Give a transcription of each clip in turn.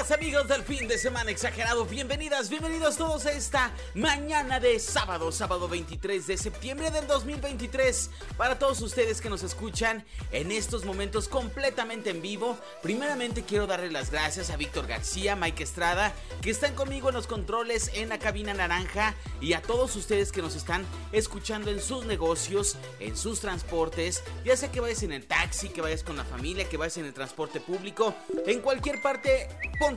Amigas, amigos del fin de semana exagerado, bienvenidas, bienvenidos todos a esta mañana de sábado, sábado 23 de septiembre del 2023. Para todos ustedes que nos escuchan en estos momentos completamente en vivo, primeramente quiero darle las gracias a Víctor García, Mike Estrada, que están conmigo en los controles en la cabina naranja y a todos ustedes que nos están escuchando en sus negocios, en sus transportes, ya sea que vayas en el taxi, que vayas con la familia, que vayas en el transporte público, en cualquier parte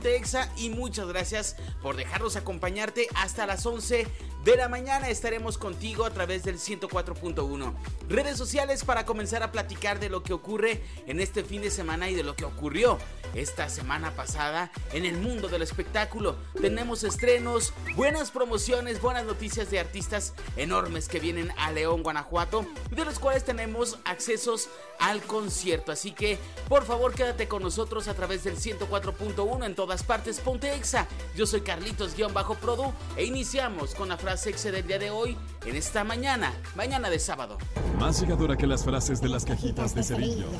Exa y muchas gracias por dejarnos acompañarte hasta las 11 de la mañana. Estaremos contigo a través del 104.1. Redes sociales para comenzar a platicar de lo que ocurre en este fin de semana y de lo que ocurrió esta semana pasada en el mundo del espectáculo. Tenemos estrenos, buenas promociones, buenas noticias de artistas enormes que vienen a León, Guanajuato, de los cuales tenemos accesos al concierto. Así que, por favor, quédate con nosotros a través del 104.1 en todas partes. Ponte Exa. Yo soy Carlitos-Produ e iniciamos con la frase exa del día de hoy en esta mañana, mañana de sábado. Más llegadora que las frases de las cajitas de cerillos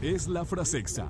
es la frase exa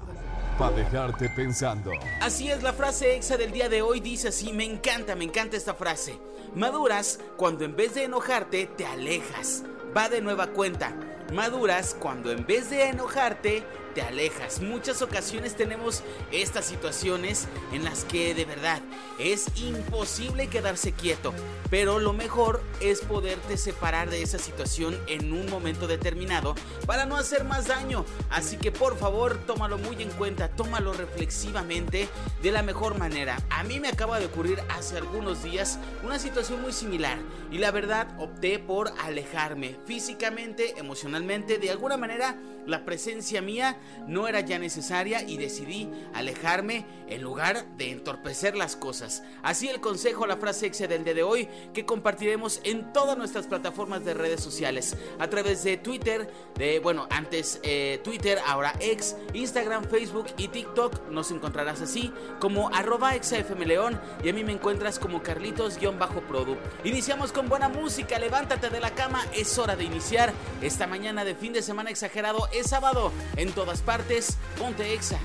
para dejarte pensando. Así es, la frase exa del día de hoy dice así, me encanta, me encanta esta frase. Maduras cuando en vez de enojarte te alejas. Va de nueva cuenta. Maduras cuando en vez de enojarte te alejas. Muchas ocasiones tenemos estas situaciones en las que de verdad es imposible quedarse quieto, pero lo mejor es poderte separar de esa situación en un momento determinado para no hacer más daño. Así que por favor, tómalo muy en cuenta, tómalo reflexivamente de la mejor manera. A mí me acaba de ocurrir hace algunos días una situación muy similar y la verdad opté por alejarme físicamente, emocionalmente, de alguna manera la presencia mía no era ya necesaria y decidí alejarme en lugar de entorpecer las cosas. Así el consejo, la frase exe del día de hoy que compartiremos en todas nuestras plataformas de redes sociales a través de Twitter, de bueno, antes eh, Twitter, ahora ex, Instagram, Facebook y TikTok. Nos encontrarás así como arroba exafmleón y a mí me encuentras como Carlitos-Produ. Iniciamos con buena música, levántate de la cama, es hora de iniciar esta mañana de fin de semana exagerado, sábado en todas partes, ponte exa.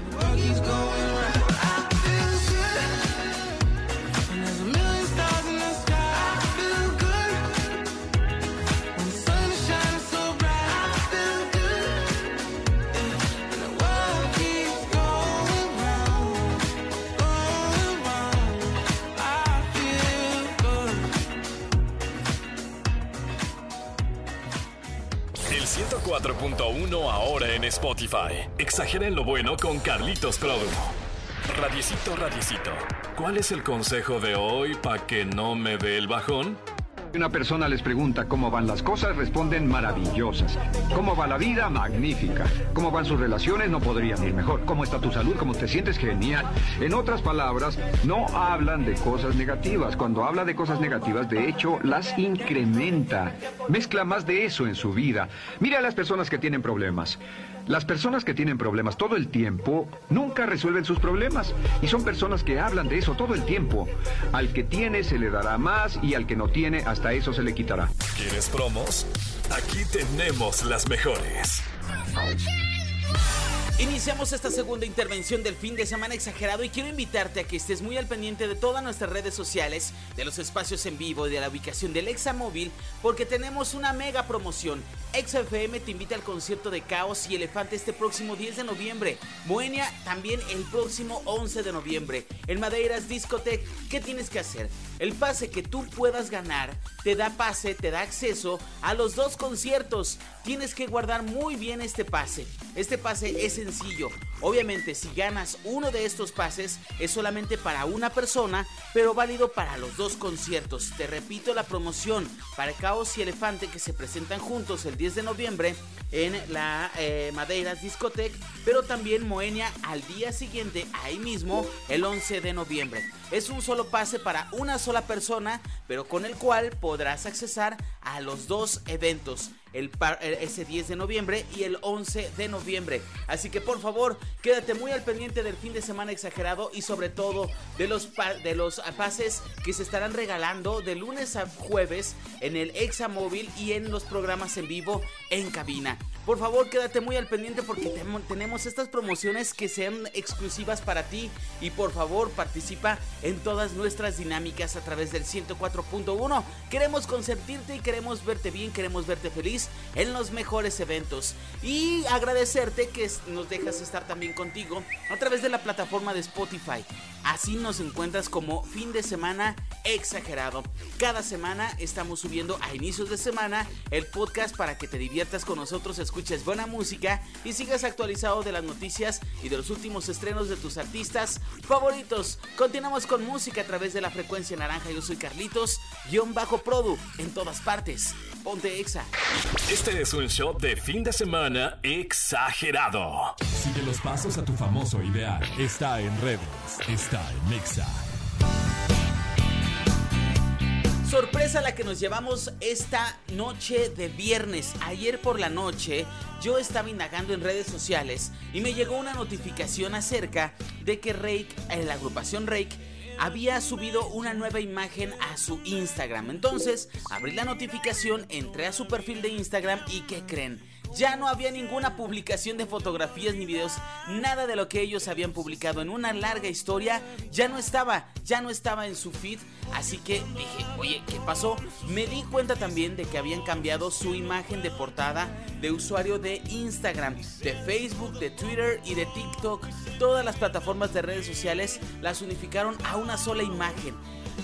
104.1 ahora en Spotify. Exageren lo bueno con Carlitos Produ. Radiecito, radiecito. ¿Cuál es el consejo de hoy para que no me dé el bajón? Una persona les pregunta cómo van las cosas, responden maravillosas. ¿Cómo va la vida? Magnífica. ¿Cómo van sus relaciones? No podrían ir mejor. ¿Cómo está tu salud? ¿Cómo te sientes? Genial. En otras palabras, no hablan de cosas negativas. Cuando habla de cosas negativas, de hecho, las incrementa. Mezcla más de eso en su vida. Mira a las personas que tienen problemas. Las personas que tienen problemas todo el tiempo nunca resuelven sus problemas y son personas que hablan de eso todo el tiempo. Al que tiene se le dará más y al que no tiene hasta eso se le quitará. ¿Quieres promos? Aquí tenemos las mejores. Iniciamos esta segunda intervención del fin de semana exagerado y quiero invitarte a que estés muy al pendiente de todas nuestras redes sociales, de los espacios en vivo, de la ubicación del Examóvil, porque tenemos una mega promoción. XFM te invita al concierto de Caos y Elefante este próximo 10 de noviembre. Moenia también el próximo 11 de noviembre. En Madeiras Discotech, ¿qué tienes que hacer? El pase que tú puedas ganar te da pase, te da acceso a los dos conciertos. Tienes que guardar muy bien este pase. Este pase es sencillo. Obviamente, si ganas uno de estos pases, es solamente para una persona, pero válido para los dos conciertos. Te repito la promoción para Caos y Elefante que se presentan juntos el 10 de noviembre en la eh, Madeiras pero también Moenia al día siguiente, ahí mismo, el 11 de noviembre. Es un solo pase para una sola persona, pero con el cual podrás accesar a los dos eventos. El ese 10 de noviembre y el 11 de noviembre. Así que por favor, quédate muy al pendiente del fin de semana exagerado y sobre todo de los, de los pases que se estarán regalando de lunes a jueves en el Examóvil y en los programas en vivo en cabina. Por favor, quédate muy al pendiente porque tenemos estas promociones que sean exclusivas para ti y por favor participa en todas nuestras dinámicas a través del 104.1. Queremos consentirte y queremos verte bien, queremos verte feliz en los mejores eventos y agradecerte que nos dejas estar también contigo a través de la plataforma de Spotify. Así nos encuentras como fin de semana exagerado. Cada semana estamos subiendo a inicios de semana el podcast para que te diviertas con nosotros, escuches buena música y sigas actualizado de las noticias y de los últimos estrenos de tus artistas favoritos. Continuamos con música a través de la frecuencia naranja. Yo soy Carlitos, guion bajo Produ, en todas partes. Ponte Exa. Este es un show de fin de semana exagerado. Sigue los pasos a tu famoso ideal. Está en redes. Está en Exa. Sorpresa la que nos llevamos esta noche de viernes. Ayer por la noche yo estaba indagando en redes sociales y me llegó una notificación acerca de que Rake, en eh, la agrupación Rake, había subido una nueva imagen a su Instagram. Entonces, abrí la notificación, entré a su perfil de Instagram y ¿qué creen? Ya no había ninguna publicación de fotografías ni videos, nada de lo que ellos habían publicado en una larga historia ya no estaba, ya no estaba en su feed, así que dije, oye, ¿qué pasó? Me di cuenta también de que habían cambiado su imagen de portada de usuario de Instagram, de Facebook, de Twitter y de TikTok. Todas las plataformas de redes sociales las unificaron a una sola imagen.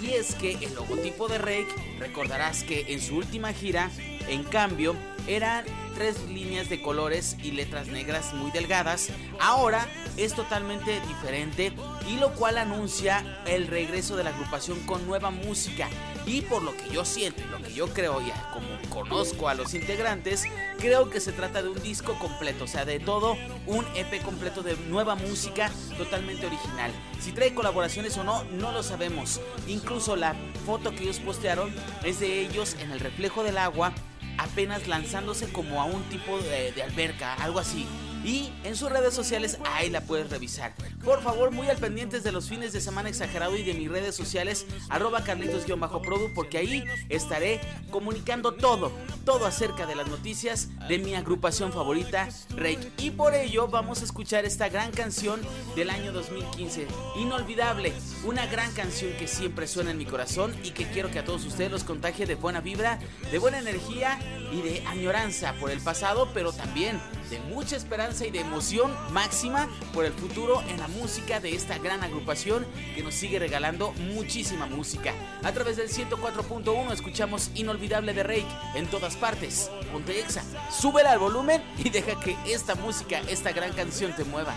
Y es que el logotipo de Rake, recordarás que en su última gira, en cambio, eran tres líneas de colores y letras negras muy delgadas. Ahora es totalmente diferente y lo cual anuncia el regreso de la agrupación con nueva música. Y por lo que yo siento y lo que yo creo, ya como conozco a los integrantes, creo que se trata de un disco completo, o sea, de todo un EP completo de nueva música totalmente original. Si trae colaboraciones o no, no lo sabemos. Incluso la foto que ellos postearon es de ellos en el reflejo del agua apenas lanzándose como a un tipo de, alberca, algo así y en sus redes sociales ahí la puedes revisar. Por favor, muy al pendientes de los fines de semana exagerado y de mis redes sociales, arroba carlitos-produ, porque ahí estaré comunicando todo, todo acerca de las noticias de mi agrupación favorita, Rake. Y por ello vamos a escuchar esta gran canción del año 2015, inolvidable, una gran canción que siempre suena en mi corazón y que quiero que a todos ustedes los contagie de buena vibra, de buena energía y de añoranza por el pasado, pero también de mucha esperanza y de emoción máxima por el futuro en la música de esta gran agrupación que nos sigue regalando muchísima música. A través del 104.1 escuchamos Inolvidable de Rake en todas partes. Ponte Exa, súbela al volumen y deja que esta música, esta gran canción te mueva.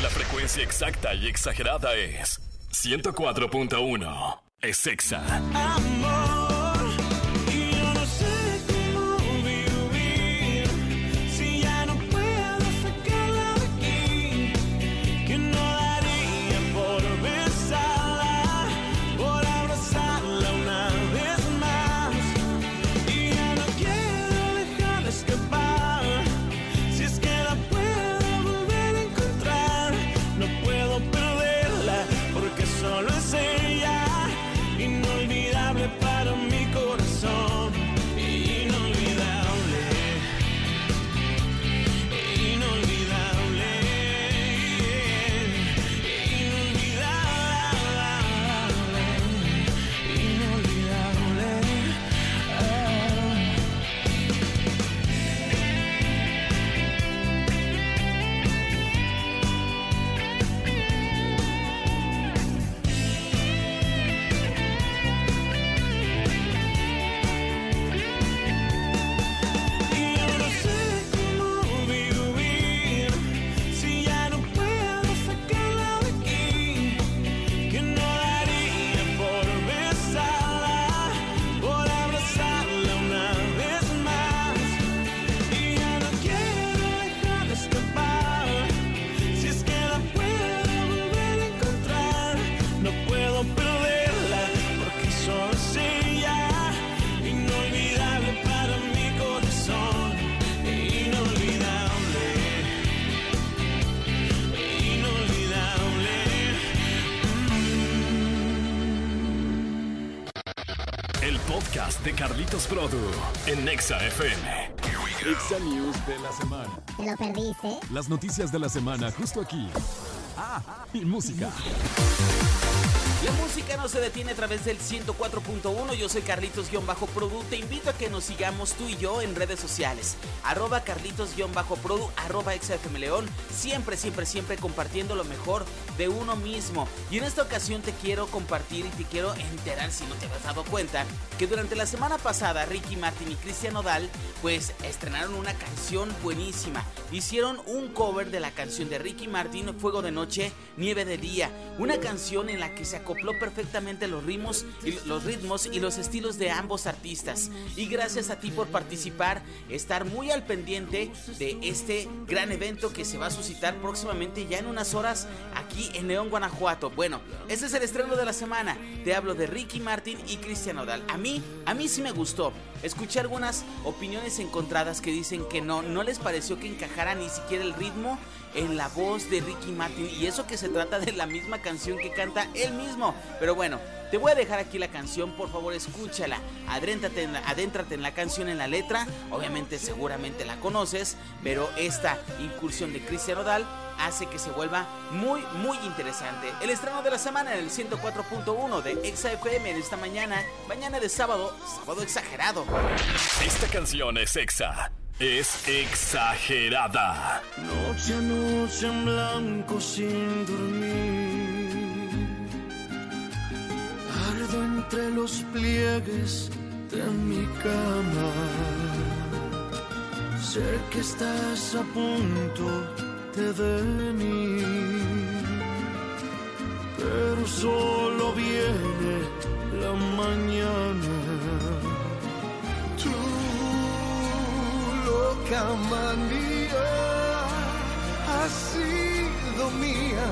La frecuencia exacta y exagerada es 104.1. Es Exa. De Carlitos Produ en Nexa FM. Exa News de la semana. ¿Te lo perdiste? Las noticias de la semana justo aquí. Ah, y música. La música no se detiene a través del 104.1. Yo soy Carlitos-Produ. Te invito a que nos sigamos tú y yo en redes sociales. Arroba Carlitos-Produ, arroba XFM León. Siempre, siempre, siempre compartiendo lo mejor de uno mismo. Y en esta ocasión te quiero compartir y te quiero enterar, si no te has dado cuenta, que durante la semana pasada Ricky Martin y Cristian Odal pues estrenaron una canción buenísima. Hicieron un cover de la canción de Ricky Martin, Fuego de Noche, Nieve de Día. Una canción en la que se acopló perfectamente los ritmos, y los ritmos y los estilos de ambos artistas. Y gracias a ti por participar, estar muy al pendiente de este gran evento que se va a suscitar próximamente ya en unas horas aquí en León, Guanajuato. Bueno, ese es el estreno de la semana. Te hablo de Ricky Martin y Cristian Odal. A mí, a mí sí me gustó. Escuché algunas opiniones encontradas que dicen que no, no les pareció que encajara ni siquiera el ritmo en la voz de Ricky Martin. Y eso que se trata de la misma canción que canta él mismo. Pero bueno, te voy a dejar aquí la canción, por favor escúchala. En, la, adéntrate en la canción, en la letra. Obviamente seguramente la conoces, pero esta incursión de Cristian Odal hace que se vuelva muy, muy interesante. El estreno de la semana en el 104.1 de Exa FM en esta mañana, mañana de sábado, sábado exagerado. Esta canción es Exa. Es exagerada. Noche a noche en blanco sin dormir. Ardo entre los pliegues de mi cama. Sé que estás a punto de venir, pero solo viene la mañana. Loca manía ha sido mía,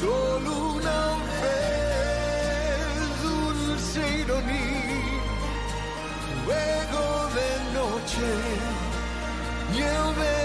solo una vez, dulce ironía, luego de noche, nieve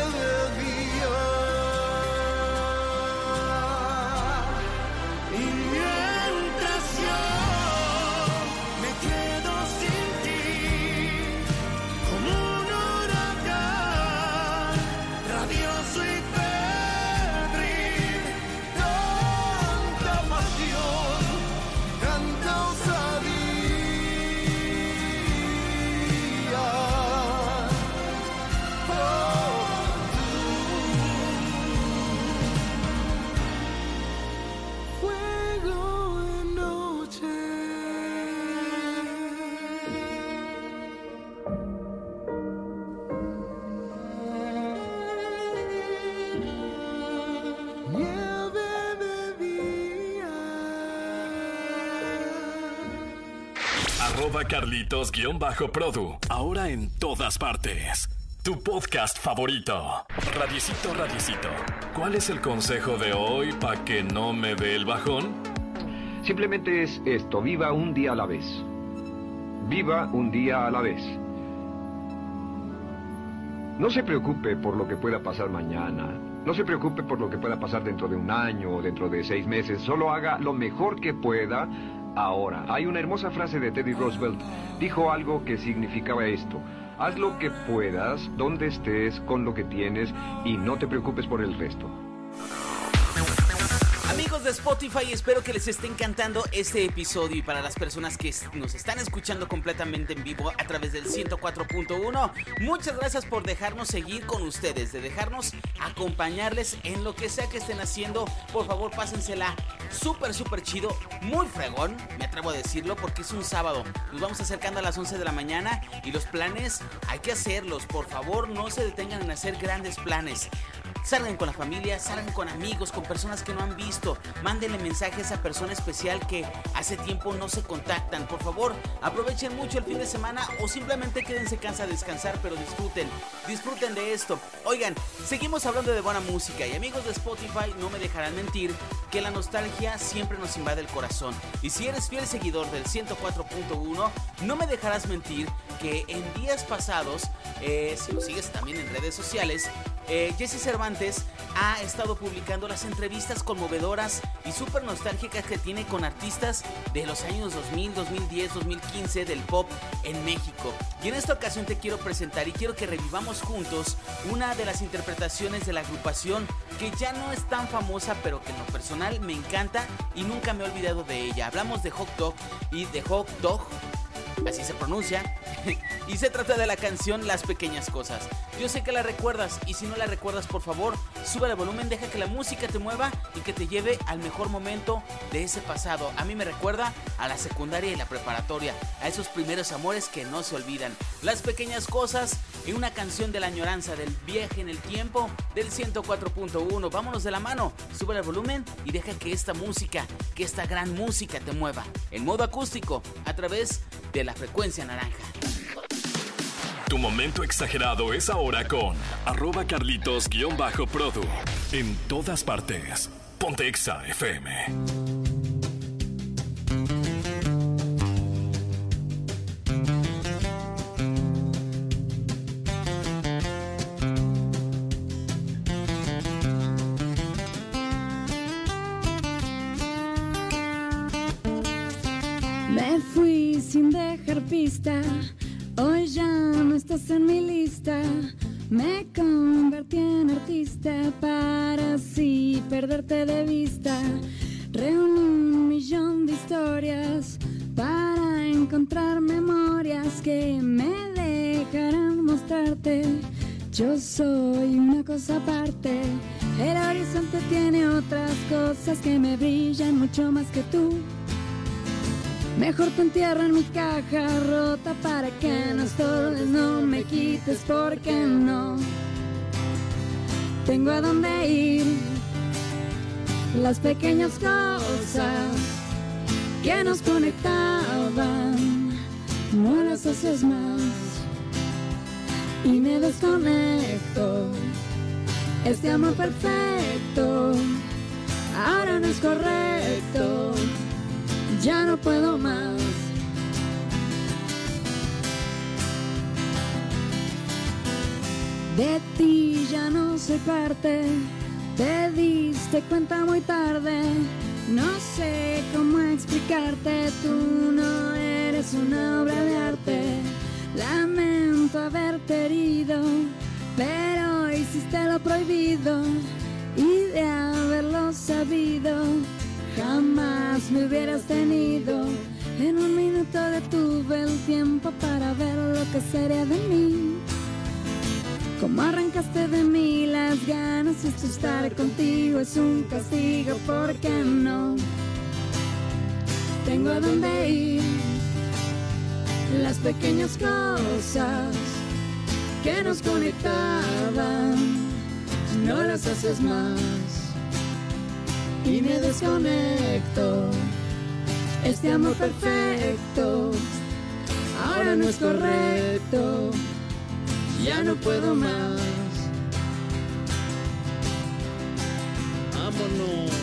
Arroba Carlitos-Produ. Ahora en todas partes. Tu podcast favorito. Radicito, radicito. ¿Cuál es el consejo de hoy para que no me dé el bajón? Simplemente es esto, viva un día a la vez. Viva un día a la vez. No se preocupe por lo que pueda pasar mañana. No se preocupe por lo que pueda pasar dentro de un año o dentro de seis meses. Solo haga lo mejor que pueda ahora. Hay una hermosa frase de Teddy Roosevelt. Dijo algo que significaba esto. Haz lo que puedas, donde estés, con lo que tienes y no te preocupes por el resto. Amigos de Spotify, espero que les esté encantando este episodio y para las personas que nos están escuchando completamente en vivo a través del 104.1, muchas gracias por dejarnos seguir con ustedes, de dejarnos acompañarles en lo que sea que estén haciendo. Por favor, pásensela súper, súper chido, muy fregón, me atrevo a decirlo, porque es un sábado. Nos vamos acercando a las 11 de la mañana y los planes hay que hacerlos. Por favor, no se detengan en hacer grandes planes. Salgan con la familia, salgan con amigos, con personas que no han visto. Mándenle mensaje a persona especial que hace tiempo no se contactan. Por favor, aprovechen mucho el fin de semana o simplemente quédense cansa a descansar, pero disfruten. Disfruten de esto. Oigan, seguimos hablando de buena música y amigos de Spotify no me dejarán mentir que la nostalgia siempre nos invade el corazón. Y si eres fiel seguidor del 104.1, no me dejarás mentir que en días pasados, eh, si lo sigues también en redes sociales, eh, Jesse Cervantes ha estado publicando las entrevistas conmovedoras y súper nostálgicas que tiene con artistas de los años 2000, 2010, 2015 del pop en México. Y en esta ocasión te quiero presentar y quiero que revivamos juntos una de las interpretaciones de la agrupación que ya no es tan famosa pero que en lo personal me encanta y nunca me he olvidado de ella. Hablamos de Hot Dog y de Hot Dog así se pronuncia, y se trata de la canción Las Pequeñas Cosas. Yo sé que la recuerdas y si no la recuerdas por favor, sube el volumen, deja que la música te mueva y que te lleve al mejor momento de ese pasado. A mí me recuerda a la secundaria y la preparatoria, a esos primeros amores que no se olvidan. Las Pequeñas Cosas y una canción de la añoranza del viaje en el tiempo del 104.1. Vámonos de la mano, sube el volumen y deja que esta música, que esta gran música te mueva en modo acústico a través de la frecuencia naranja. Tu momento exagerado es ahora con arroba carlitos-produ. En todas partes. Ponte Exa FM. Convertí artista para así perderte de vista. Reuní un millón de historias para encontrar memorias que me dejarán mostrarte. Yo soy una cosa aparte. El horizonte tiene otras cosas que me brillan mucho más que tú. Mejor te entierro en mi caja rota para que no estorbes, no me quites porque no tengo a dónde ir. Las pequeñas cosas que nos conectaban, no las haces más y me desconecto. Este amor perfecto ahora no es correcto ya no puedo más. De ti ya no soy parte, te diste cuenta muy tarde. No sé cómo explicarte, tú no eres una obra de arte. Lamento haberte herido, pero hiciste lo prohibido y de haberlo sabido Jamás me hubieras tenido. En un minuto detuve el tiempo para ver lo que sería de mí. Como arrancaste de mí las ganas esto estar contigo es un castigo, ¿por qué no? Tengo a dónde ir. Las pequeñas cosas que nos conectaban, no las haces más y me desconecto. Este amor perfecto ahora no es correcto, ya no puedo más. Vámonos.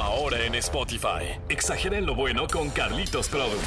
Ahora en Spotify. Exageren lo bueno con Carlitos Produ.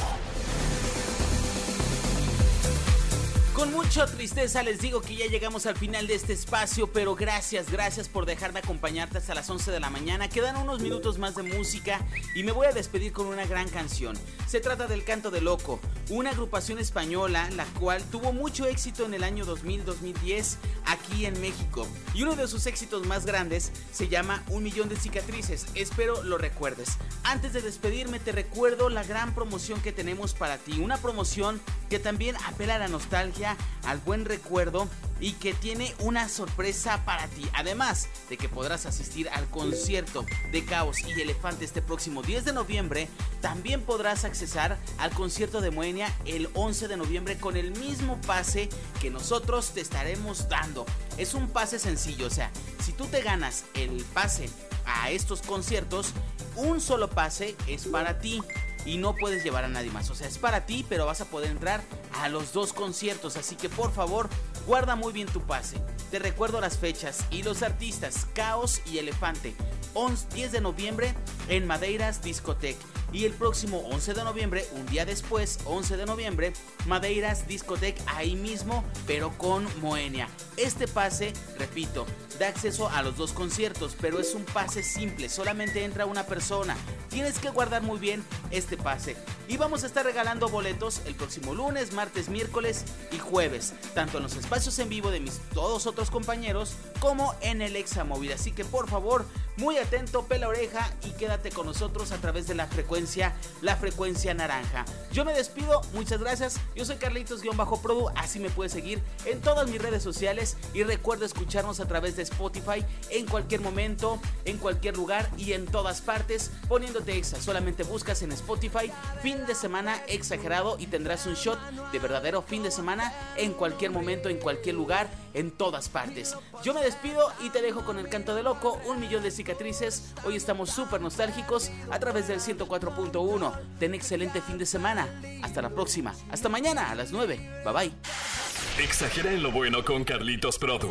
Con mucha tristeza les digo que ya llegamos al final de este espacio, pero gracias, gracias por dejarme acompañarte hasta las 11 de la mañana. Quedan unos minutos más de música y me voy a despedir con una gran canción. Se trata del Canto de Loco, una agrupación española la cual tuvo mucho éxito en el año 2000-2010 aquí en México. Y uno de sus éxitos más grandes se llama Un Millón de Cicatrices. Espero lo recuerdes. Antes de despedirme te recuerdo la gran promoción que tenemos para ti. Una promoción que también apela a la nostalgia al buen recuerdo y que tiene una sorpresa para ti. Además de que podrás asistir al concierto de Caos y Elefante este próximo 10 de noviembre, también podrás accesar al concierto de Moenia el 11 de noviembre con el mismo pase que nosotros te estaremos dando. Es un pase sencillo, o sea, si tú te ganas el pase a estos conciertos, un solo pase es para ti y no puedes llevar a nadie más. O sea, es para ti, pero vas a poder entrar a los dos conciertos. Así que por favor, guarda muy bien tu pase. Te recuerdo las fechas y los artistas Caos y Elefante. 11, 10 de noviembre en Madeiras Discotech. Y el próximo 11 de noviembre, un día después, 11 de noviembre, Madeiras Discotech ahí mismo, pero con Moenia. Este pase, repito, da acceso a los dos conciertos, pero es un pase simple, solamente entra una persona. Tienes que guardar muy bien este pase. Y vamos a estar regalando boletos el próximo lunes, martes, miércoles y jueves, tanto en los espacios en vivo de mis todos otros compañeros como en el Examóvil. Así que por favor, muy atento, pela oreja y quédate con nosotros a través de la frecuencia, la frecuencia naranja. Yo me despido, muchas gracias. Yo soy Carlitos-Produ, así me puedes seguir en todas mis redes sociales y recuerda escucharnos a través de Spotify en cualquier momento, en cualquier lugar y en todas partes, poniéndote exa. Solamente buscas en Spotify fin de semana exagerado y tendrás un shot de verdadero fin de semana en cualquier momento, en cualquier lugar, en todas partes. Yo me despido y te dejo con el canto de loco, un millón de cicatrices. Hoy estamos súper nostálgicos a través del 104.1. Ten excelente fin de semana. Hasta la próxima. Hasta mañana a las 9. Bye bye. Exagera en lo bueno con Carlitos Produ.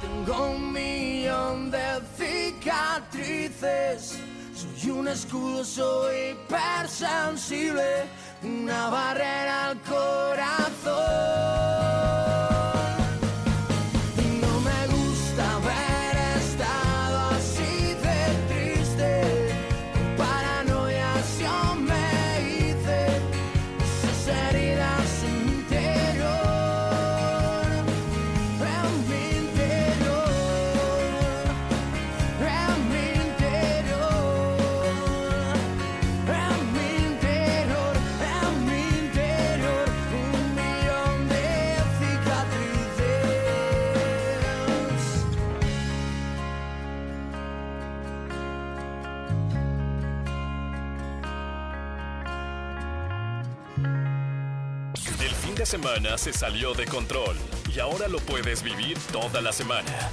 Tengo un millón de cicatrices. Soy un escudo, soy hipersensible, una barrera al corazón. De semana se salió de control y ahora lo puedes vivir toda la semana.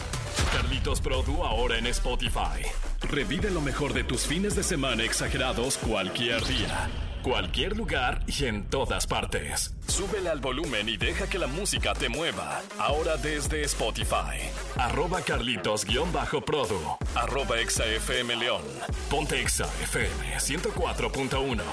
Carlitos Produ ahora en Spotify. Revive lo mejor de tus fines de semana exagerados cualquier día. Cualquier lugar y en todas partes. Súbele al volumen y deja que la música te mueva. Ahora desde Spotify. Arroba Carlitos-Produ. Arroba ExaFM León. Ponte Exa FM 104.1.